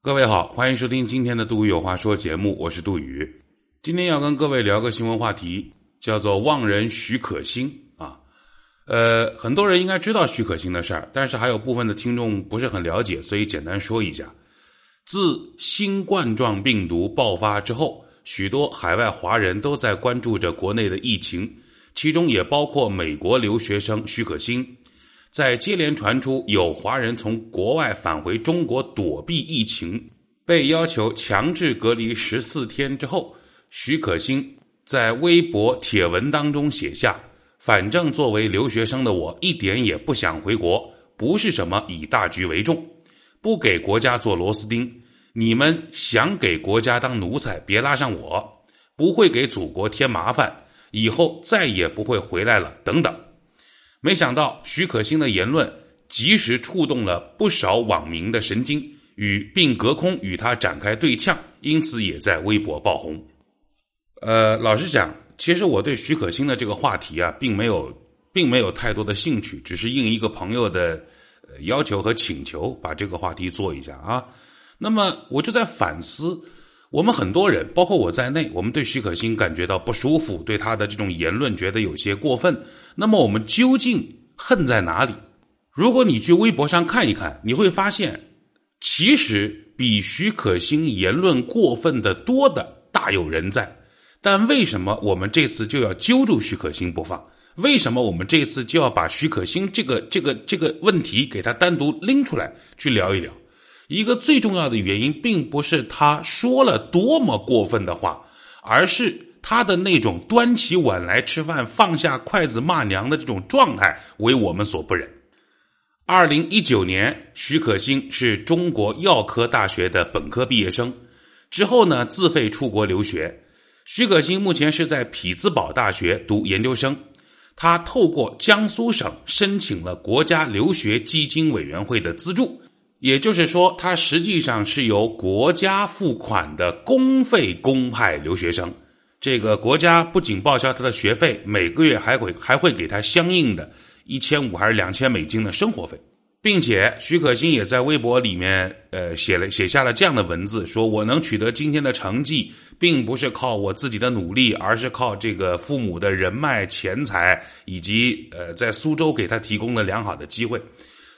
各位好，欢迎收听今天的杜宇有话说节目，我是杜宇。今天要跟各位聊个新闻话题，叫做“望人许可欣”啊。呃，很多人应该知道许可欣的事儿，但是还有部分的听众不是很了解，所以简单说一下。自新冠状病毒爆发之后，许多海外华人都在关注着国内的疫情，其中也包括美国留学生许可欣。在接连传出有华人从国外返回中国躲避疫情，被要求强制隔离十四天之后，许可欣在微博帖文当中写下：“反正作为留学生的我，一点也不想回国，不是什么以大局为重，不给国家做螺丝钉。你们想给国家当奴才，别拉上我，不会给祖国添麻烦，以后再也不会回来了。”等等。没想到许可欣的言论及时触动了不少网民的神经，与并隔空与他展开对呛，因此也在微博爆红。呃，老实讲，其实我对许可欣的这个话题啊，并没有，并没有太多的兴趣，只是应一个朋友的要求和请求，把这个话题做一下啊。那么我就在反思。我们很多人，包括我在内，我们对许可欣感觉到不舒服，对他的这种言论觉得有些过分。那么我们究竟恨在哪里？如果你去微博上看一看，你会发现，其实比许可欣言论过分的多的大有人在。但为什么我们这次就要揪住许可欣不放？为什么我们这次就要把许可欣这个这个这个问题给他单独拎出来去聊一聊？一个最重要的原因，并不是他说了多么过分的话，而是他的那种端起碗来吃饭、放下筷子骂娘的这种状态，为我们所不忍。二零一九年，许可欣是中国药科大学的本科毕业生，之后呢自费出国留学。许可欣目前是在匹兹堡大学读研究生，他透过江苏省申请了国家留学基金委员会的资助。也就是说，他实际上是由国家付款的公费公派留学生。这个国家不仅报销他的学费，每个月还会还会给他相应的一千五还是两千美金的生活费，并且许可欣也在微博里面呃写了写下了这样的文字：说我能取得今天的成绩，并不是靠我自己的努力，而是靠这个父母的人脉、钱财以及呃在苏州给他提供的良好的机会。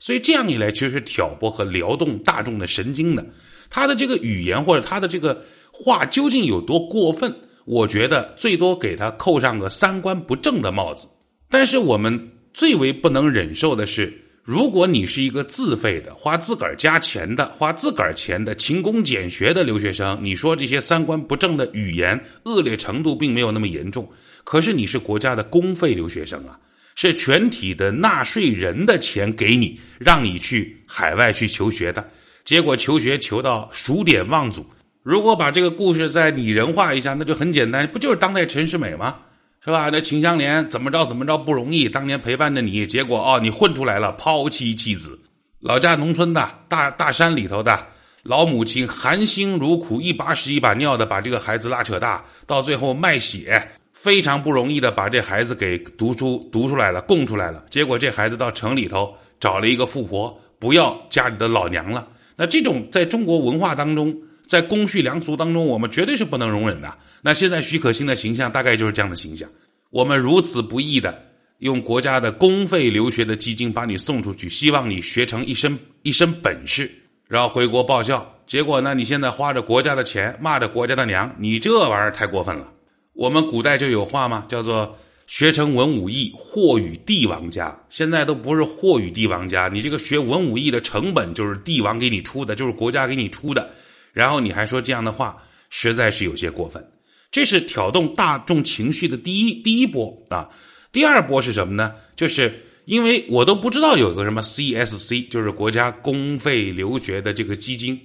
所以这样一来，其实是挑拨和撩动大众的神经的。他的这个语言或者他的这个话究竟有多过分？我觉得最多给他扣上个三观不正的帽子。但是我们最为不能忍受的是，如果你是一个自费的、花自个儿加钱的、花自个儿钱的勤工俭学的留学生，你说这些三观不正的语言恶劣程度并没有那么严重。可是你是国家的公费留学生啊。是全体的纳税人的钱给你，让你去海外去求学的，结果求学求到数典忘祖。如果把这个故事再拟人化一下，那就很简单，不就是当代陈世美吗？是吧？那秦香莲怎么着怎么着不容易，当年陪伴着你，结果哦，你混出来了，抛妻弃子，老家农村的大大山里头的老母亲含辛茹苦，一把屎一把尿的把这个孩子拉扯大，到最后卖血。非常不容易的把这孩子给读书读出来了，供出来了。结果这孩子到城里头找了一个富婆，不要家里的老娘了。那这种在中国文化当中，在公序良俗当中，我们绝对是不能容忍的。那现在许可欣的形象大概就是这样的形象。我们如此不易的用国家的公费留学的基金把你送出去，希望你学成一身一身本事，然后回国报效。结果呢，你现在花着国家的钱骂着国家的娘，你这玩意儿太过分了。我们古代就有话嘛，叫做“学成文武艺，祸与帝王家”。现在都不是祸与帝王家，你这个学文武艺的成本就是帝王给你出的，就是国家给你出的。然后你还说这样的话，实在是有些过分。这是挑动大众情绪的第一第一波啊。第二波是什么呢？就是因为我都不知道有个什么 CSC，就是国家公费留学的这个基金，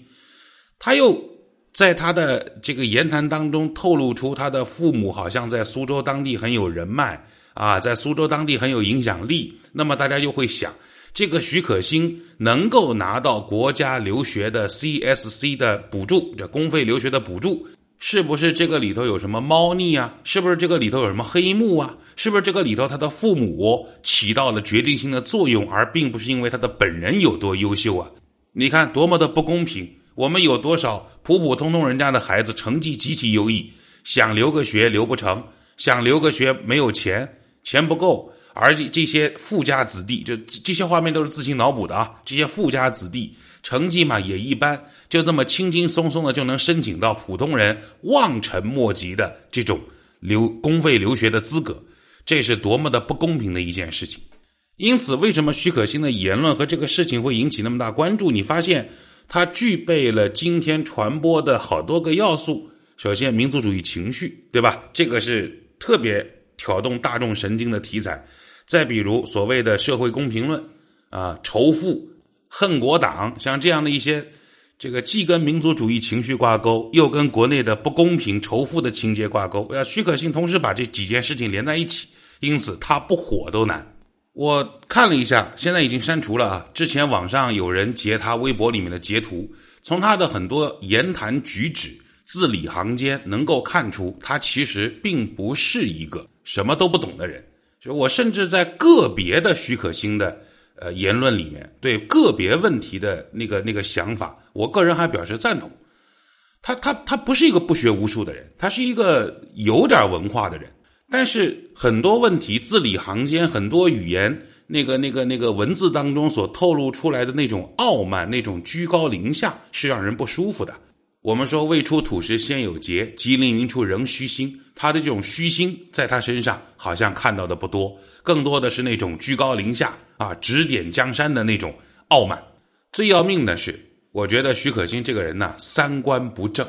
他又。在他的这个言谈当中透露出他的父母好像在苏州当地很有人脉啊，在苏州当地很有影响力。那么大家就会想，这个许可欣能够拿到国家留学的 CSC 的补助，这公费留学的补助，是不是这个里头有什么猫腻啊？是不是这个里头有什么黑幕啊？是不是这个里头他的父母起到了决定性的作用，而并不是因为他的本人有多优秀啊？你看多么的不公平！我们有多少普普通通人家的孩子成绩极其优异，想留个学留不成，想留个学没有钱，钱不够，而这这些富家子弟，这这些画面都是自行脑补的啊，这些富家子弟成绩嘛也一般，就这么轻轻松松的就能申请到普通人望尘莫及的这种留公费留学的资格，这是多么的不公平的一件事情。因此，为什么许可欣的言论和这个事情会引起那么大关注？你发现它具备了今天传播的好多个要素。首先，民族主义情绪，对吧？这个是特别挑动大众神经的题材。再比如所谓的社会公平论啊，仇富、恨国党，像这样的一些，这个既跟民族主义情绪挂钩，又跟国内的不公平、仇富的情节挂钩。要许可欣同时把这几件事情连在一起，因此他不火都难。我看了一下，现在已经删除了啊。之前网上有人截他微博里面的截图，从他的很多言谈举止、字里行间，能够看出他其实并不是一个什么都不懂的人。就我甚至在个别的许可欣的呃言论里面，对个别问题的那个那个想法，我个人还表示赞同。他他他不是一个不学无术的人，他是一个有点文化的人。但是很多问题字里行间，很多语言那个那个那个文字当中所透露出来的那种傲慢、那种居高临下，是让人不舒服的。我们说未出土时先有节，吉林云处仍虚心。他的这种虚心，在他身上好像看到的不多，更多的是那种居高临下啊，指点江山的那种傲慢。最要命的是，我觉得许可欣这个人呢，三观不正。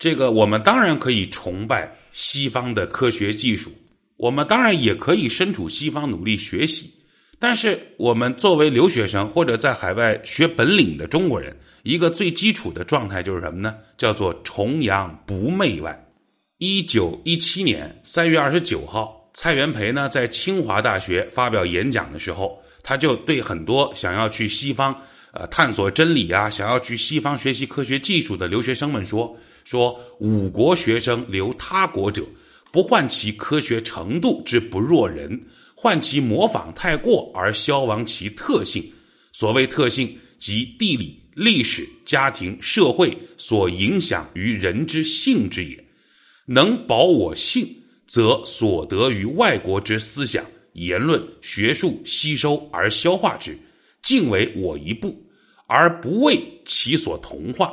这个我们当然可以崇拜。西方的科学技术，我们当然也可以身处西方努力学习，但是我们作为留学生或者在海外学本领的中国人，一个最基础的状态就是什么呢？叫做崇洋不媚外。一九一七年三月二十九号，蔡元培呢在清华大学发表演讲的时候，他就对很多想要去西方呃探索真理啊，想要去西方学习科学技术的留学生们说。说五国学生留他国者，不患其科学程度之不若人，患其模仿太过而消亡其特性。所谓特性，即地理、历史、家庭、社会所影响于人之性之也。能保我性，则所得于外国之思想、言论、学术吸收而消化之，尽为我一部，而不为其所同化。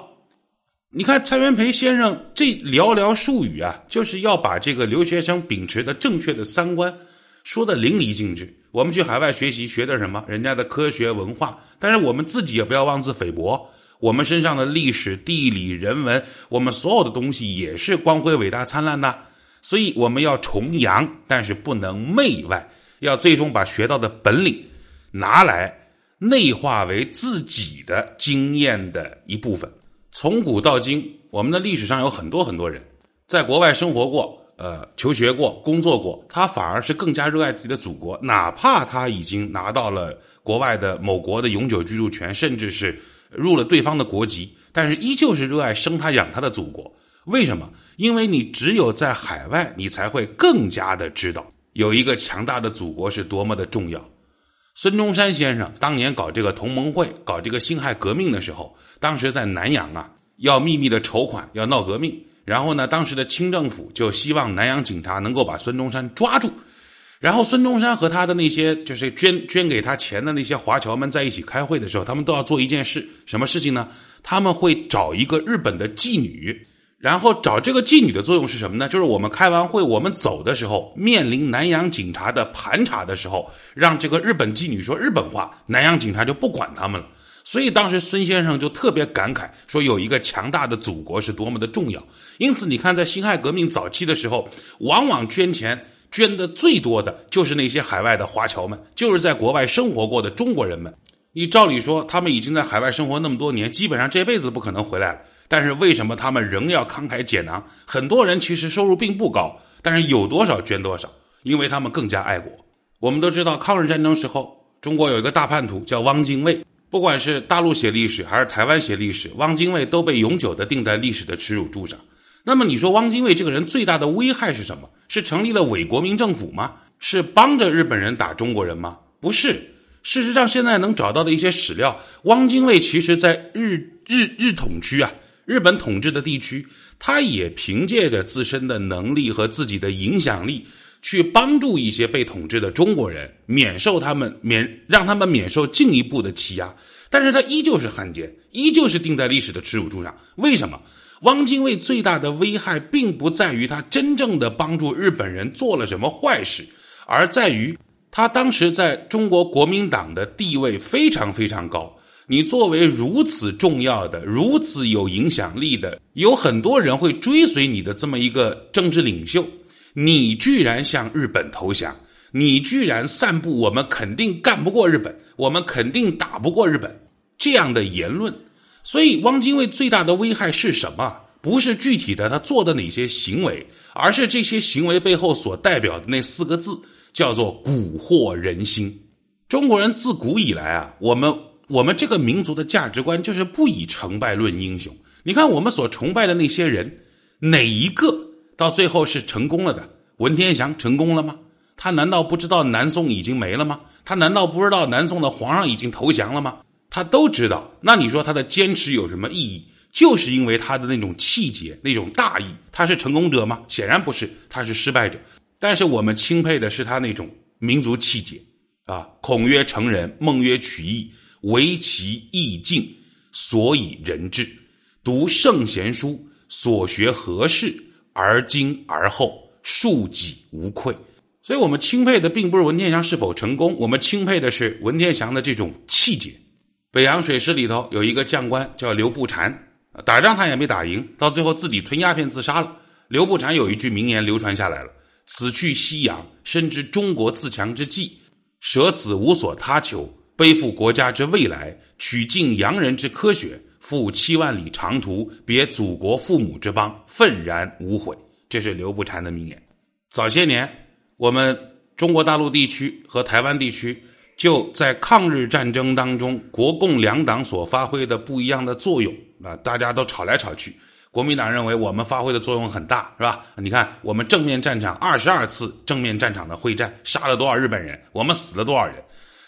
你看蔡元培先生这寥寥数语啊，就是要把这个留学生秉持的正确的三观说的淋漓尽致。我们去海外学习学的什么？人家的科学文化，但是我们自己也不要妄自菲薄。我们身上的历史、地理、人文，我们所有的东西也是光辉、伟大、灿烂的。所以我们要崇洋，但是不能媚外，要最终把学到的本领拿来内化为自己的经验的一部分。从古到今，我们的历史上有很多很多人在国外生活过，呃，求学过，工作过，他反而是更加热爱自己的祖国，哪怕他已经拿到了国外的某国的永久居住权，甚至是入了对方的国籍，但是依旧是热爱生他养他的祖国。为什么？因为你只有在海外，你才会更加的知道有一个强大的祖国是多么的重要。孙中山先生当年搞这个同盟会、搞这个辛亥革命的时候，当时在南洋啊，要秘密的筹款，要闹革命。然后呢，当时的清政府就希望南洋警察能够把孙中山抓住。然后孙中山和他的那些就是捐捐给他钱的那些华侨们在一起开会的时候，他们都要做一件事，什么事情呢？他们会找一个日本的妓女。然后找这个妓女的作用是什么呢？就是我们开完会，我们走的时候，面临南洋警察的盘查的时候，让这个日本妓女说日本话，南洋警察就不管他们了。所以当时孙先生就特别感慨，说有一个强大的祖国是多么的重要。因此，你看在辛亥革命早期的时候，往往捐钱捐的最多的就是那些海外的华侨们，就是在国外生活过的中国人们。你照理说，他们已经在海外生活那么多年，基本上这辈子不可能回来了。但是为什么他们仍要慷慨解囊？很多人其实收入并不高，但是有多少捐多少，因为他们更加爱国。我们都知道，抗日战争时候，中国有一个大叛徒叫汪精卫。不管是大陆写历史还是台湾写历史，汪精卫都被永久的钉在历史的耻辱柱上。那么你说，汪精卫这个人最大的危害是什么？是成立了伪国民政府吗？是帮着日本人打中国人吗？不是。事实上，现在能找到的一些史料，汪精卫其实在日日日统区啊，日本统治的地区，他也凭借着自身的能力和自己的影响力，去帮助一些被统治的中国人免受他们免让他们免受进一步的欺压。但是他依旧是汉奸，依旧是钉在历史的耻辱柱上。为什么？汪精卫最大的危害，并不在于他真正的帮助日本人做了什么坏事，而在于他当时在中国国民党的地位非常非常高。你作为如此重要的、如此有影响力的，有很多人会追随你的这么一个政治领袖，你居然向日本投降，你居然散布我们肯定干不过日本，我们肯定打不过日本这样的言论。所以，汪精卫最大的危害是什么？不是具体的他做的哪些行为，而是这些行为背后所代表的那四个字，叫做蛊惑人心。中国人自古以来啊，我们我们这个民族的价值观就是不以成败论英雄。你看，我们所崇拜的那些人，哪一个到最后是成功了的？文天祥成功了吗？他难道不知道南宋已经没了吗？他难道不知道南宋的皇上已经投降了吗？他都知道，那你说他的坚持有什么意义？就是因为他的那种气节、那种大义。他是成功者吗？显然不是，他是失败者。但是我们钦佩的是他那种民族气节啊！孔曰成人，孟曰取义，唯其意尽，所以人治。读圣贤书，所学何事？而今而后，庶几无愧。所以我们钦佩的并不是文天祥是否成功，我们钦佩的是文天祥的这种气节。北洋水师里头有一个将官叫刘步蟾，打仗他也没打赢，到最后自己吞鸦片自杀了。刘步蟾有一句名言流传下来了：“此去西洋，深知中国自强之计，舍此无所他求，背负国家之未来，取尽洋人之科学，赴七万里长途，别祖国父母之邦，愤然无悔。”这是刘步蟾的名言。早些年，我们中国大陆地区和台湾地区。就在抗日战争当中，国共两党所发挥的不一样的作用啊，大家都吵来吵去。国民党认为我们发挥的作用很大，是吧？你看我们正面战场二十二次正面战场的会战，杀了多少日本人？我们死了多少人？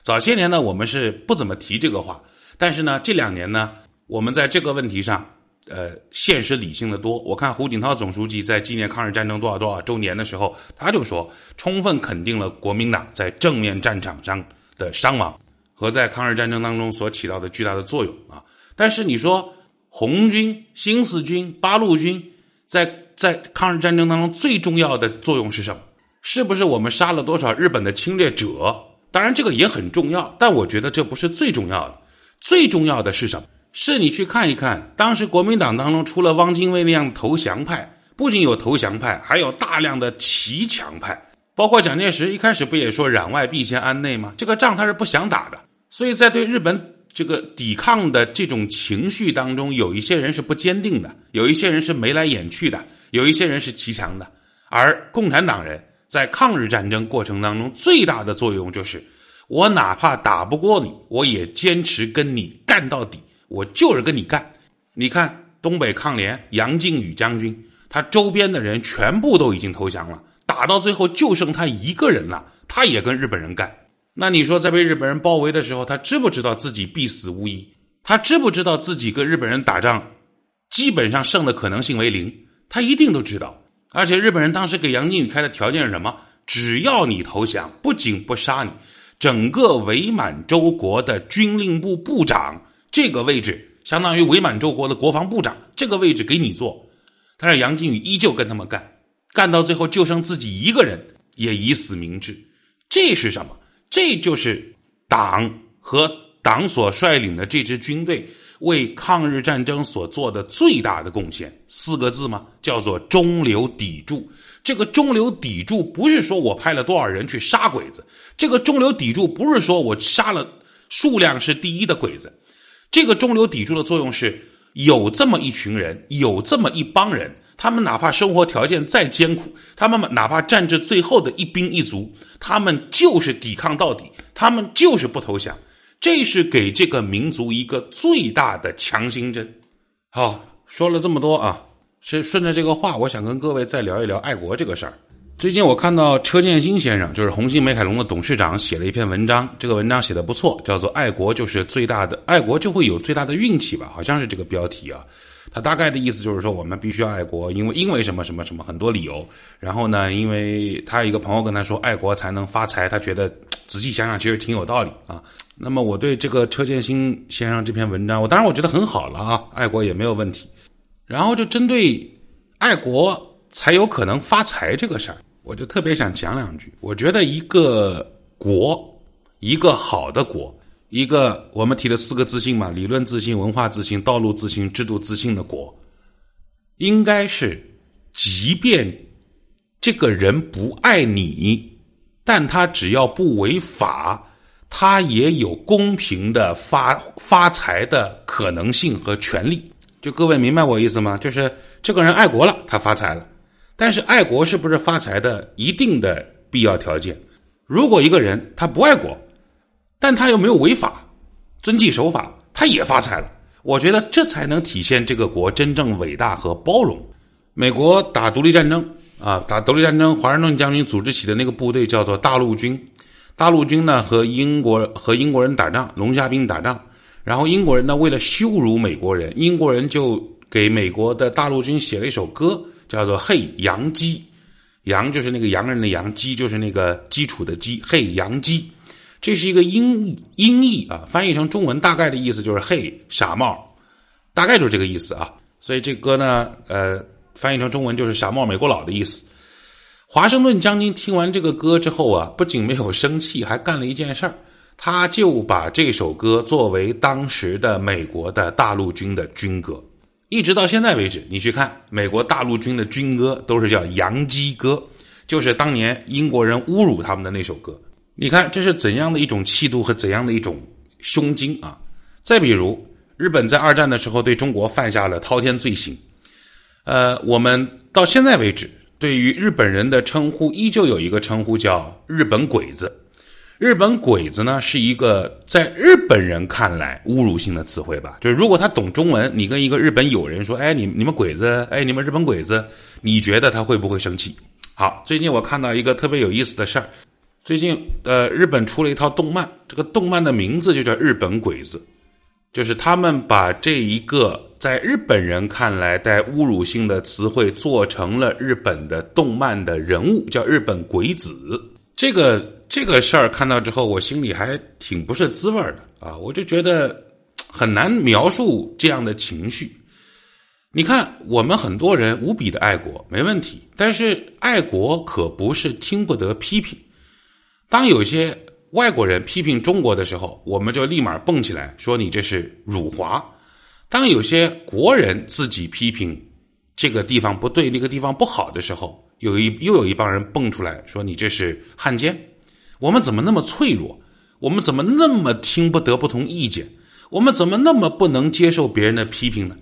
早些年呢，我们是不怎么提这个话，但是呢，这两年呢，我们在这个问题上，呃，现实理性的多。我看胡锦涛总书记在纪念抗日战争多少多少周年的时候，他就说，充分肯定了国民党在正面战场上。的伤亡和在抗日战争当中所起到的巨大的作用啊！但是你说红军、新四军、八路军在在抗日战争当中最重要的作用是什么？是不是我们杀了多少日本的侵略者？当然这个也很重要，但我觉得这不是最重要的。最重要的是什么？是你去看一看，当时国民党当中除了汪精卫那样的投降派，不仅有投降派，还有大量的骑墙派。包括蒋介石一开始不也说攘外必先安内吗？这个仗他是不想打的，所以在对日本这个抵抗的这种情绪当中，有一些人是不坚定的，有一些人是眉来眼去的，有一些人是骑墙的。而共产党人在抗日战争过程当中最大的作用就是，我哪怕打不过你，我也坚持跟你干到底，我就是跟你干。你看东北抗联杨靖宇将军，他周边的人全部都已经投降了。打到最后就剩他一个人了，他也跟日本人干。那你说在被日本人包围的时候，他知不知道自己必死无疑？他知不知道自己跟日本人打仗，基本上胜的可能性为零？他一定都知道。而且日本人当时给杨靖宇开的条件是什么？只要你投降，不仅不杀你，整个伪满洲国的军令部部长这个位置，相当于伪满洲国的国防部长这个位置给你做。但是杨靖宇依旧跟他们干。干到最后就剩自己一个人，也以死明志。这是什么？这就是党和党所率领的这支军队为抗日战争所做的最大的贡献。四个字吗？叫做中流砥柱。这个中流砥柱不是说我派了多少人去杀鬼子，这个中流砥柱不是说我杀了数量是第一的鬼子，这个中流砥柱的作用是有这么一群人，有这么一帮人。他们哪怕生活条件再艰苦，他们哪怕战至最后的一兵一卒，他们就是抵抗到底，他们就是不投降。这是给这个民族一个最大的强心针。好，说了这么多啊，是顺着这个话，我想跟各位再聊一聊爱国这个事儿。最近我看到车建新先生，就是红星美凯龙的董事长，写了一篇文章。这个文章写的不错，叫做“爱国就是最大的爱国就会有最大的运气”吧，好像是这个标题啊。他大概的意思就是说，我们必须要爱国，因为因为什么什么什么很多理由。然后呢，因为他一个朋友跟他说，爱国才能发财，他觉得仔细想想其实挺有道理啊。那么我对这个车建新先生这篇文章，我当然我觉得很好了啊，爱国也没有问题。然后就针对爱国才有可能发财这个事儿。我就特别想讲两句。我觉得一个国，一个好的国，一个我们提的四个自信嘛：理论自信、文化自信、道路自信、制度自信的国，应该是，即便这个人不爱你，但他只要不违法，他也有公平的发发财的可能性和权利。就各位明白我意思吗？就是这个人爱国了，他发财了。但是爱国是不是发财的一定的必要条件？如果一个人他不爱国，但他又没有违法、遵纪守法，他也发财了。我觉得这才能体现这个国真正伟大和包容。美国打独立战争啊，打独立战争，华盛顿将军组织起的那个部队叫做大陆军。大陆军呢和英国和英国人打仗，龙虾兵打仗。然后英国人呢为了羞辱美国人，英国人就给美国的大陆军写了一首歌。叫做“嘿洋基”，洋就是那个洋人的洋，基就是那个基础的基。嘿洋基，这是一个音音译啊，翻译成中文大概的意思就是“嘿傻帽”，大概就是这个意思啊。所以这歌呢，呃，翻译成中文就是“傻帽美国佬”的意思。华盛顿将军听完这个歌之后啊，不仅没有生气，还干了一件事儿，他就把这首歌作为当时的美国的大陆军的军歌。一直到现在为止，你去看美国大陆军的军歌，都是叫《洋基歌》，就是当年英国人侮辱他们的那首歌。你看这是怎样的一种气度和怎样的一种胸襟啊！再比如，日本在二战的时候对中国犯下了滔天罪行，呃，我们到现在为止，对于日本人的称呼依旧有一个称呼叫“日本鬼子”。日本鬼子呢，是一个在日本人看来侮辱性的词汇吧？就是如果他懂中文，你跟一个日本友人说：“哎，你你们鬼子，哎，你们日本鬼子，你觉得他会不会生气？”好，最近我看到一个特别有意思的事儿，最近呃，日本出了一套动漫，这个动漫的名字就叫《日本鬼子》，就是他们把这一个在日本人看来带侮辱性的词汇做成了日本的动漫的人物，叫日本鬼子。这个。这个事儿看到之后，我心里还挺不是滋味的啊！我就觉得很难描述这样的情绪。你看，我们很多人无比的爱国，没问题，但是爱国可不是听不得批评。当有些外国人批评中国的时候，我们就立马蹦起来说你这是辱华；当有些国人自己批评这个地方不对、那个地方不好的时候，有一又有一帮人蹦出来说你这是汉奸。我们怎么那么脆弱？我们怎么那么听不得不同意见？我们怎么那么不能接受别人的批评呢？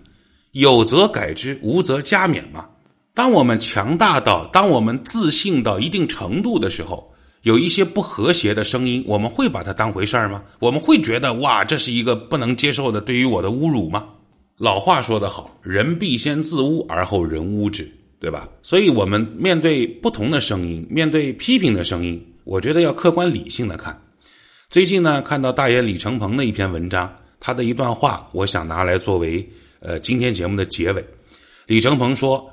有则改之，无则加勉嘛。当我们强大到，当我们自信到一定程度的时候，有一些不和谐的声音，我们会把它当回事儿吗？我们会觉得哇，这是一个不能接受的对于我的侮辱吗？老话说得好，人必先自污而后人污之，对吧？所以，我们面对不同的声音，面对批评的声音。我觉得要客观理性的看。最近呢，看到大爷李承鹏的一篇文章，他的一段话，我想拿来作为呃今天节目的结尾。李承鹏说：“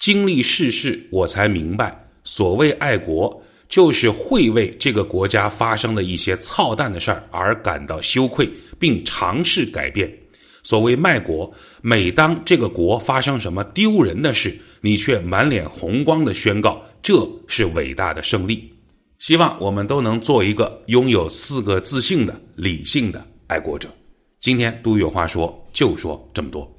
经历世事，我才明白，所谓爱国，就是会为这个国家发生的一些操蛋的事儿而感到羞愧，并尝试改变。所谓卖国，每当这个国发生什么丢人的事，你却满脸红光的宣告，这是伟大的胜利。”希望我们都能做一个拥有四个自信的理性的爱国者。今天都有话说，就说这么多。